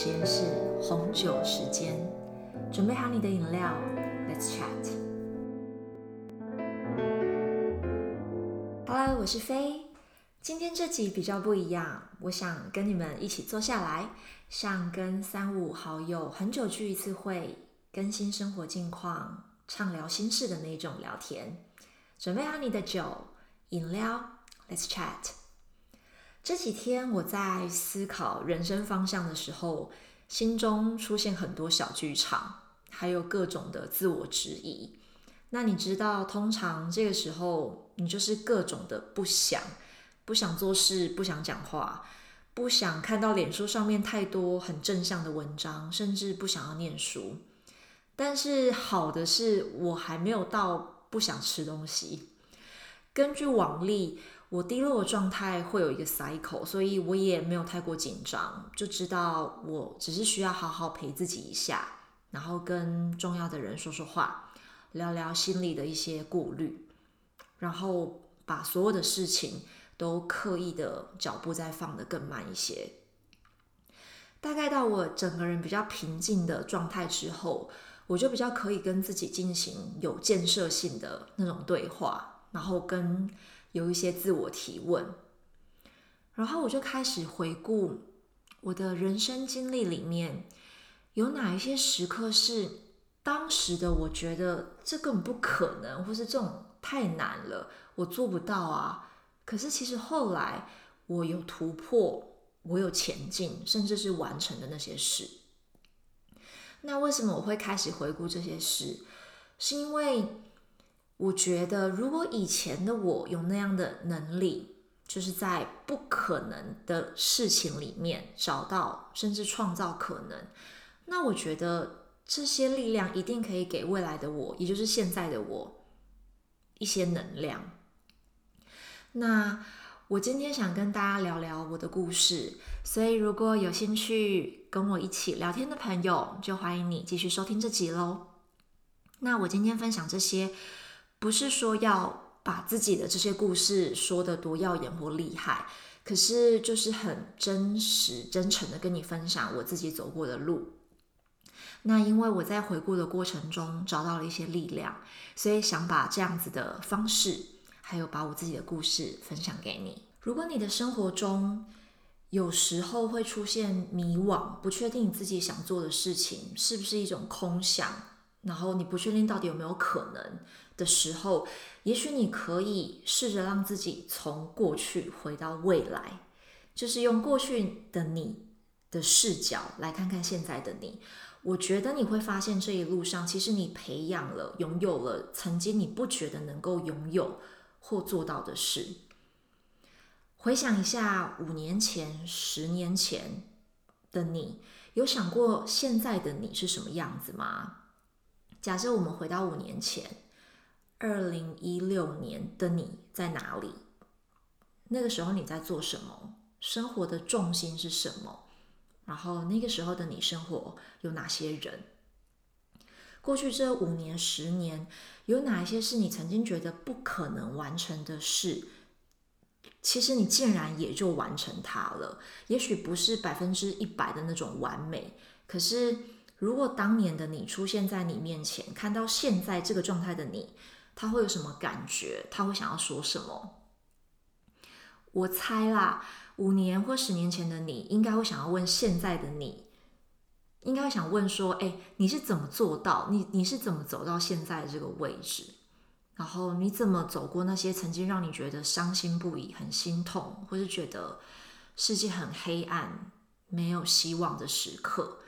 实验室红酒时间，准备好你的饮料，Let's chat。Hello，我是飞。今天这集比较不一样，我想跟你们一起坐下来，像跟三五好友很久聚一次会，更新生活近况，畅聊心事的那种聊天。准备好你的酒、饮料，Let's chat。这几天我在思考人生方向的时候，心中出现很多小剧场，还有各种的自我质疑。那你知道，通常这个时候，你就是各种的不想，不想做事，不想讲话，不想看到脸书上面太多很正向的文章，甚至不想要念书。但是好的是，我还没有到不想吃东西。根据往例。我低落的状态会有一个 cycle，所以我也没有太过紧张，就知道我只是需要好好陪自己一下，然后跟重要的人说说话，聊聊心里的一些顾虑，然后把所有的事情都刻意的脚步再放得更慢一些。大概到我整个人比较平静的状态之后，我就比较可以跟自己进行有建设性的那种对话，然后跟。有一些自我提问，然后我就开始回顾我的人生经历里面，有哪一些时刻是当时的我觉得这根本不可能，或是这种太难了，我做不到啊。可是其实后来我有突破，我有前进，甚至是完成的那些事。那为什么我会开始回顾这些事？是因为。我觉得，如果以前的我有那样的能力，就是在不可能的事情里面找到甚至创造可能，那我觉得这些力量一定可以给未来的我，也就是现在的我一些能量。那我今天想跟大家聊聊我的故事，所以如果有兴趣跟我一起聊天的朋友，就欢迎你继续收听这集喽。那我今天分享这些。不是说要把自己的这些故事说的多耀眼或厉害，可是就是很真实、真诚的跟你分享我自己走过的路。那因为我在回顾的过程中找到了一些力量，所以想把这样子的方式，还有把我自己的故事分享给你。如果你的生活中有时候会出现迷惘，不确定你自己想做的事情是不是一种空想，然后你不确定到底有没有可能。的时候，也许你可以试着让自己从过去回到未来，就是用过去的你的视角来看看现在的你。我觉得你会发现这一路上，其实你培养了、拥有了曾经你不觉得能够拥有或做到的事。回想一下五年前、十年前的你，有想过现在的你是什么样子吗？假设我们回到五年前。二零一六年的你在哪里？那个时候你在做什么？生活的重心是什么？然后那个时候的你生活有哪些人？过去这五年、十年，有哪一些是你曾经觉得不可能完成的事？其实你竟然也就完成它了。也许不是百分之一百的那种完美，可是如果当年的你出现在你面前，看到现在这个状态的你。他会有什么感觉？他会想要说什么？我猜啦，五年或十年前的你，应该会想要问现在的你，应该会想问说：“哎，你是怎么做到？你你是怎么走到现在这个位置？然后你怎么走过那些曾经让你觉得伤心不已、很心痛，或是觉得世界很黑暗、没有希望的时刻？”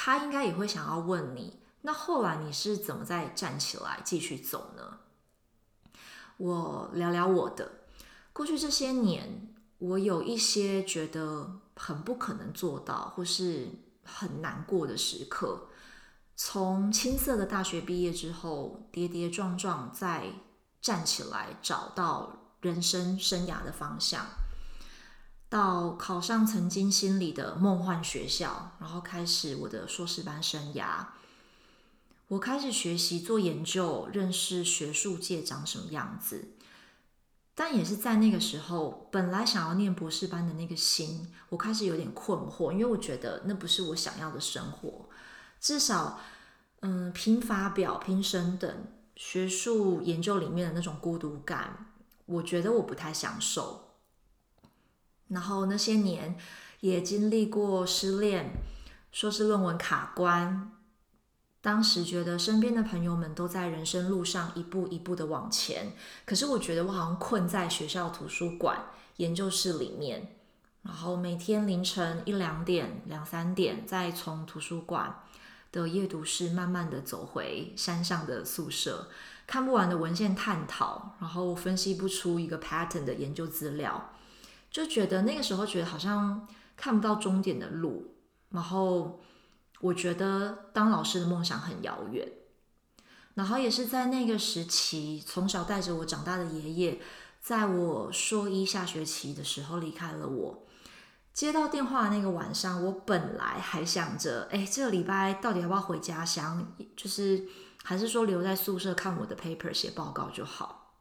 他应该也会想要问你。那后来你是怎么再站起来继续走呢？我聊聊我的过去这些年，我有一些觉得很不可能做到或是很难过的时刻。从青涩的大学毕业之后，跌跌撞撞再站起来，找到人生生涯的方向，到考上曾经心里的梦幻学校，然后开始我的硕士班生涯。我开始学习做研究，认识学术界长什么样子。但也是在那个时候，本来想要念博士班的那个心，我开始有点困惑，因为我觉得那不是我想要的生活。至少，嗯，拼发表、拼升等学术研究里面的那种孤独感，我觉得我不太享受。然后那些年也经历过失恋，硕士论文卡关。当时觉得身边的朋友们都在人生路上一步一步的往前，可是我觉得我好像困在学校图书馆、研究室里面，然后每天凌晨一两点、两三点，再从图书馆的阅读室慢慢的走回山上的宿舍，看不完的文献探讨，然后分析不出一个 pattern 的研究资料，就觉得那个时候觉得好像看不到终点的路，然后。我觉得当老师的梦想很遥远，然后也是在那个时期，从小带着我长大的爷爷，在我硕一下学期的时候离开了我。接到电话那个晚上，我本来还想着，哎，这个礼拜到底要不要回家乡？就是还是说留在宿舍看我的 paper 写报告就好。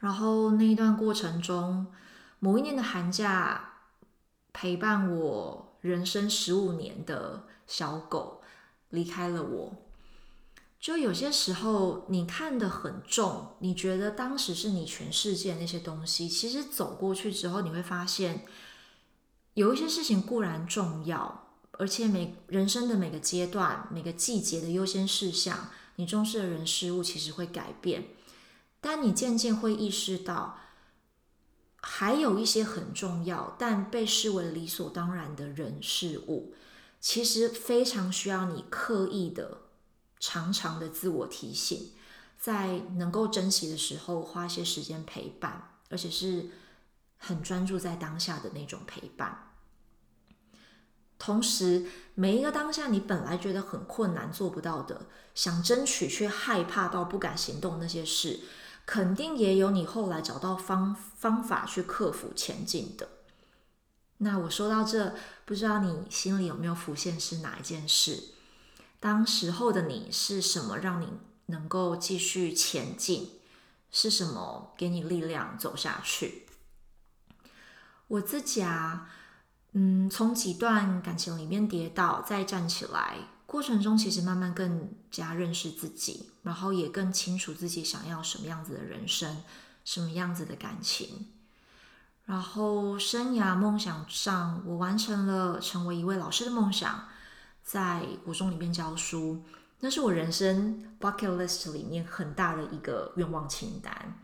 然后那一段过程中，某一年的寒假，陪伴我。人生十五年的小狗离开了我，就有些时候你看得很重，你觉得当时是你全世界那些东西，其实走过去之后，你会发现有一些事情固然重要，而且每人生的每个阶段、每个季节的优先事项，你重视的人事物其实会改变，但你渐渐会意识到。还有一些很重要但被视为理所当然的人事物，其实非常需要你刻意的、常常的自我提醒，在能够珍惜的时候花些时间陪伴，而且是很专注在当下的那种陪伴。同时，每一个当下你本来觉得很困难、做不到的，想争取却害怕到不敢行动那些事。肯定也有你后来找到方方法去克服前进的。那我说到这，不知道你心里有没有浮现是哪一件事？当时候的你是什么让你能够继续前进？是什么给你力量走下去？我自己啊，嗯，从几段感情里面跌倒再站起来。过程中，其实慢慢更加认识自己，然后也更清楚自己想要什么样子的人生，什么样子的感情。然后生涯梦想上，我完成了成为一位老师的梦想，在国中里面教书，那是我人生 bucket list 里面很大的一个愿望清单，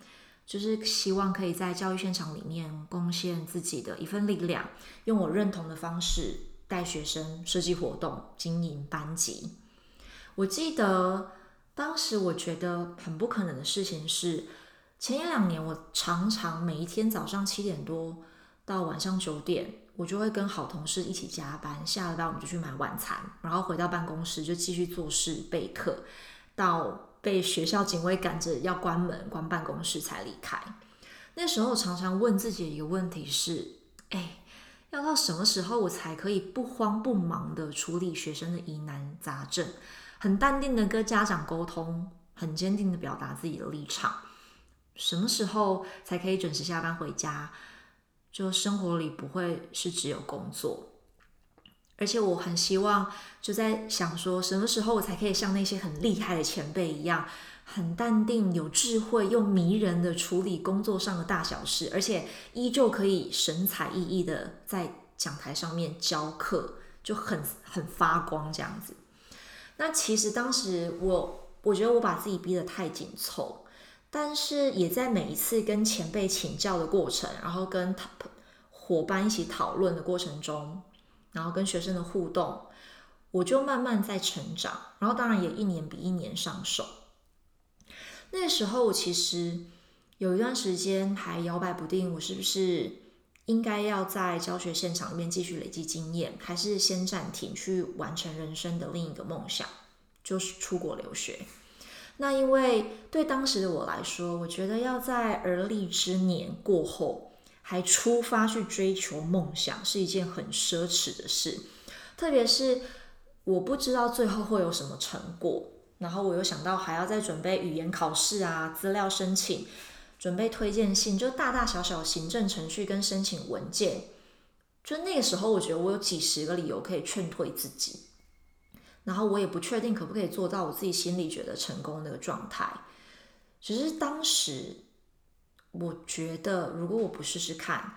就是希望可以在教育现场里面贡献自己的一份力量，用我认同的方式。带学生设计活动、经营班级。我记得当时我觉得很不可能的事情是，前一两年我常常每一天早上七点多到晚上九点，我就会跟好同事一起加班，下了班我们就去买晚餐，然后回到办公室就继续做事备课，到被学校警卫赶着要关门关办公室才离开。那时候常常问自己的一个问题是：哎。要到什么时候我才可以不慌不忙的处理学生的疑难杂症，很淡定的跟家长沟通，很坚定的表达自己的立场？什么时候才可以准时下班回家？就生活里不会是只有工作，而且我很希望就在想说，什么时候我才可以像那些很厉害的前辈一样？很淡定、有智慧又迷人的处理工作上的大小事，而且依旧可以神采奕奕的在讲台上面教课，就很很发光这样子。那其实当时我我觉得我把自己逼得太紧凑，但是也在每一次跟前辈请教的过程，然后跟伙伴一起讨论的过程中，然后跟学生的互动，我就慢慢在成长，然后当然也一年比一年上手。那时候我其实有一段时间还摇摆不定，我是不是应该要在教学现场里面继续累积经验，还是先暂停去完成人生的另一个梦想，就是出国留学。那因为对当时的我来说，我觉得要在而立之年过后还出发去追求梦想是一件很奢侈的事，特别是我不知道最后会有什么成果。然后我又想到还要再准备语言考试啊，资料申请，准备推荐信，就大大小小行政程序跟申请文件，就那个时候我觉得我有几十个理由可以劝退自己，然后我也不确定可不可以做到我自己心里觉得成功那个状态，只是当时我觉得如果我不试试看。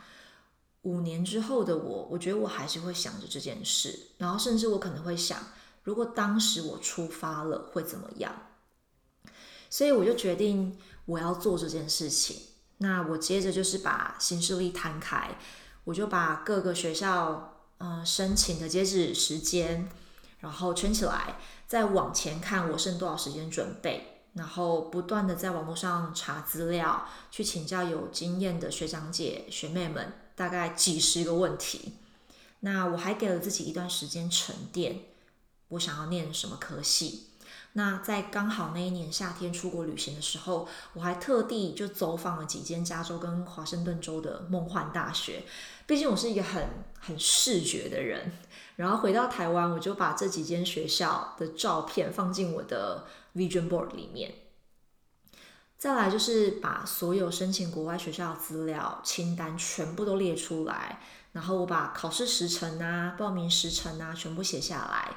五年之后的我，我觉得我还是会想着这件事，然后甚至我可能会想，如果当时我出发了会怎么样？所以我就决定我要做这件事情。那我接着就是把行事历摊开，我就把各个学校呃申请的截止时间，然后圈起来，再往前看我剩多少时间准备，然后不断的在网络上查资料，去请教有经验的学长姐、学妹们。大概几十个问题，那我还给了自己一段时间沉淀。我想要念什么科系？那在刚好那一年夏天出国旅行的时候，我还特地就走访了几间加州跟华盛顿州的梦幻大学。毕竟我是一个很很视觉的人。然后回到台湾，我就把这几间学校的照片放进我的 Vision Board 里面。再来就是把所有申请国外学校的资料清单全部都列出来，然后我把考试时程啊、报名时程啊全部写下来，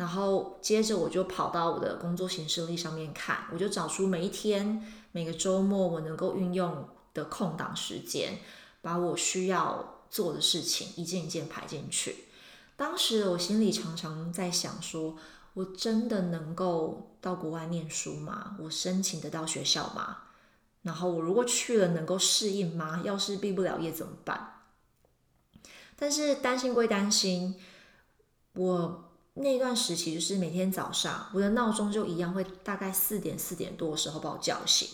然后接着我就跑到我的工作行事历上面看，我就找出每一天、每个周末我能够运用的空档时间，把我需要做的事情一件一件排进去。当时我心里常常在想说。我真的能够到国外念书吗？我申请得到学校吗？然后我如果去了，能够适应吗？要是毕不了业怎么办？但是担心归担心，我那段时期就是每天早上，我的闹钟就一样会大概四点四点多的时候把我叫醒，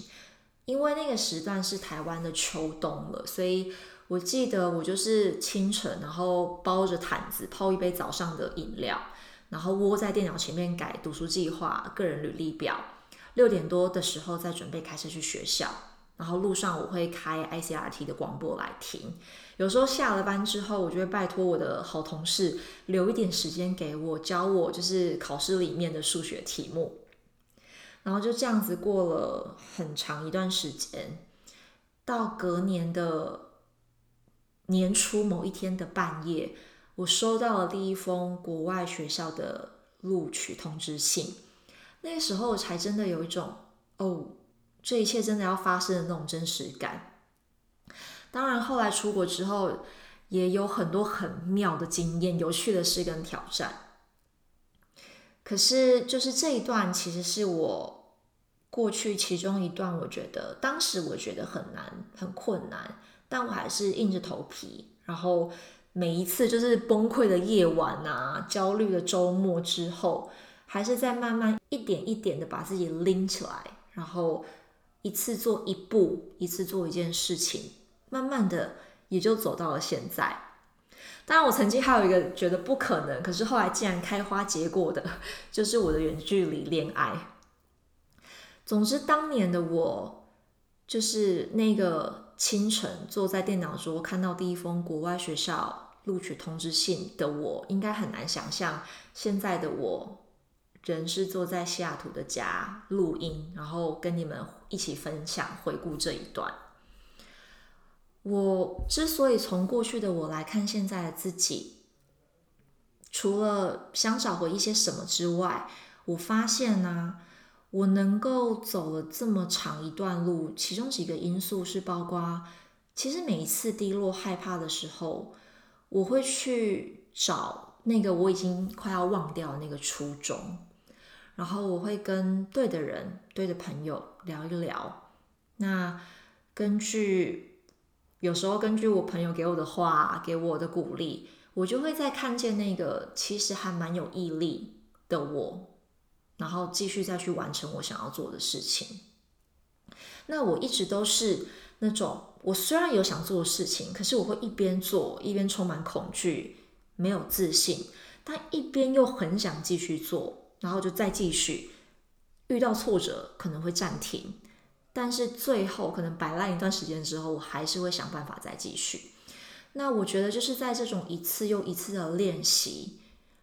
因为那个时段是台湾的秋冬了，所以我记得我就是清晨，然后包着毯子泡一杯早上的饮料。然后窝在电脑前面改读书计划、个人履历表。六点多的时候再准备开车去学校，然后路上我会开 ICRT 的广播来听。有时候下了班之后，我就会拜托我的好同事留一点时间给我教我，就是考试里面的数学题目。然后就这样子过了很长一段时间，到隔年的年初某一天的半夜。我收到了第一封国外学校的录取通知信，那时候才真的有一种哦，这一切真的要发生的那种真实感。当然，后来出国之后也有很多很妙的经验、有趣的事跟挑战。可是，就是这一段其实是我过去其中一段，我觉得当时我觉得很难、很困难，但我还是硬着头皮，然后。每一次就是崩溃的夜晚啊，焦虑的周末之后，还是在慢慢一点一点的把自己拎起来，然后一次做一步，一次做一件事情，慢慢的也就走到了现在。当然，我曾经还有一个觉得不可能，可是后来竟然开花结果的，就是我的远距离恋爱。总之，当年的我就是那个清晨坐在电脑桌，看到第一封国外学校。录取通知信的我，应该很难想象现在的我，人是坐在西雅图的家录音，然后跟你们一起分享回顾这一段。我之所以从过去的我来看现在的自己，除了想找回一些什么之外，我发现呢，我能够走了这么长一段路，其中几个因素是包括，其实每一次低落、害怕的时候。我会去找那个我已经快要忘掉那个初衷，然后我会跟对的人、对的朋友聊一聊。那根据有时候根据我朋友给我的话、给我的鼓励，我就会再看见那个其实还蛮有毅力的我，然后继续再去完成我想要做的事情。那我一直都是那种。我虽然有想做的事情，可是我会一边做一边充满恐惧，没有自信，但一边又很想继续做，然后就再继续。遇到挫折可能会暂停，但是最后可能摆烂一段时间之后，我还是会想办法再继续。那我觉得就是在这种一次又一次的练习，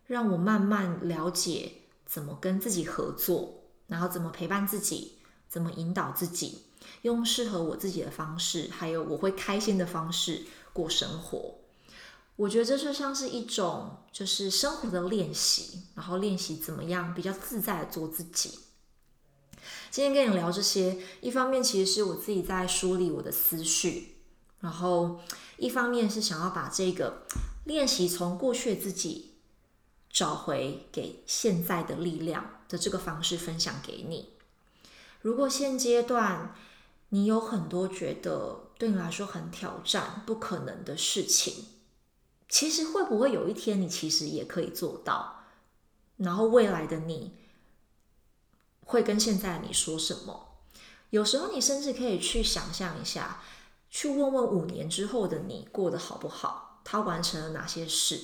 让我慢慢了解怎么跟自己合作，然后怎么陪伴自己。怎么引导自己，用适合我自己的方式，还有我会开心的方式过生活。我觉得这就像是一种就是生活的练习，然后练习怎么样比较自在的做自己。今天跟你聊这些，一方面其实是我自己在梳理我的思绪，然后一方面是想要把这个练习从过去的自己找回给现在的力量的这个方式分享给你。如果现阶段你有很多觉得对你来说很挑战、不可能的事情，其实会不会有一天你其实也可以做到？然后未来的你。会跟现在你说什么？有时候你甚至可以去想象一下，去问问五年之后的你过得好不好，他完成了哪些事。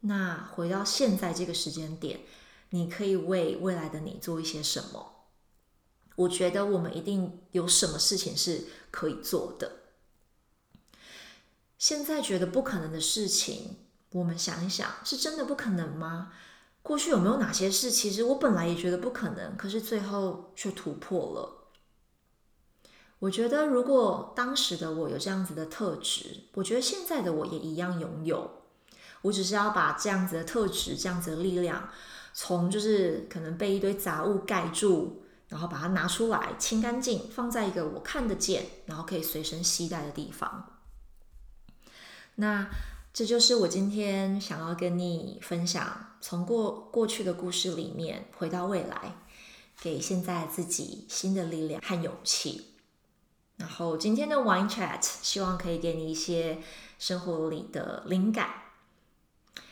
那回到现在这个时间点，你可以为未来的你做一些什么？我觉得我们一定有什么事情是可以做的。现在觉得不可能的事情，我们想一想，是真的不可能吗？过去有没有哪些事，其实我本来也觉得不可能，可是最后却突破了。我觉得如果当时的我有这样子的特质，我觉得现在的我也一样拥有。我只是要把这样子的特质、这样子的力量，从就是可能被一堆杂物盖住，然后把它拿出来清干净，放在一个我看得见，然后可以随身携带的地方。那。这就是我今天想要跟你分享，从过过去的故事里面回到未来，给现在自己新的力量和勇气。然后今天的 Wine Chat 希望可以给你一些生活里的灵感，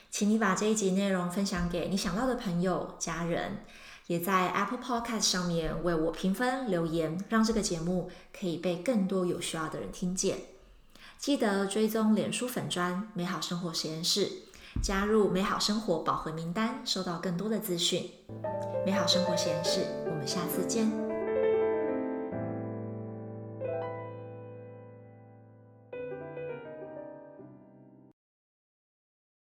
请你把这一集内容分享给你想到的朋友、家人，也在 Apple Podcast 上面为我评分留言，让这个节目可以被更多有需要的人听见。记得追踪脸书粉砖美好生活实验室，加入美好生活宝盒名单，收到更多的资讯。美好生活实验室，我们下次见。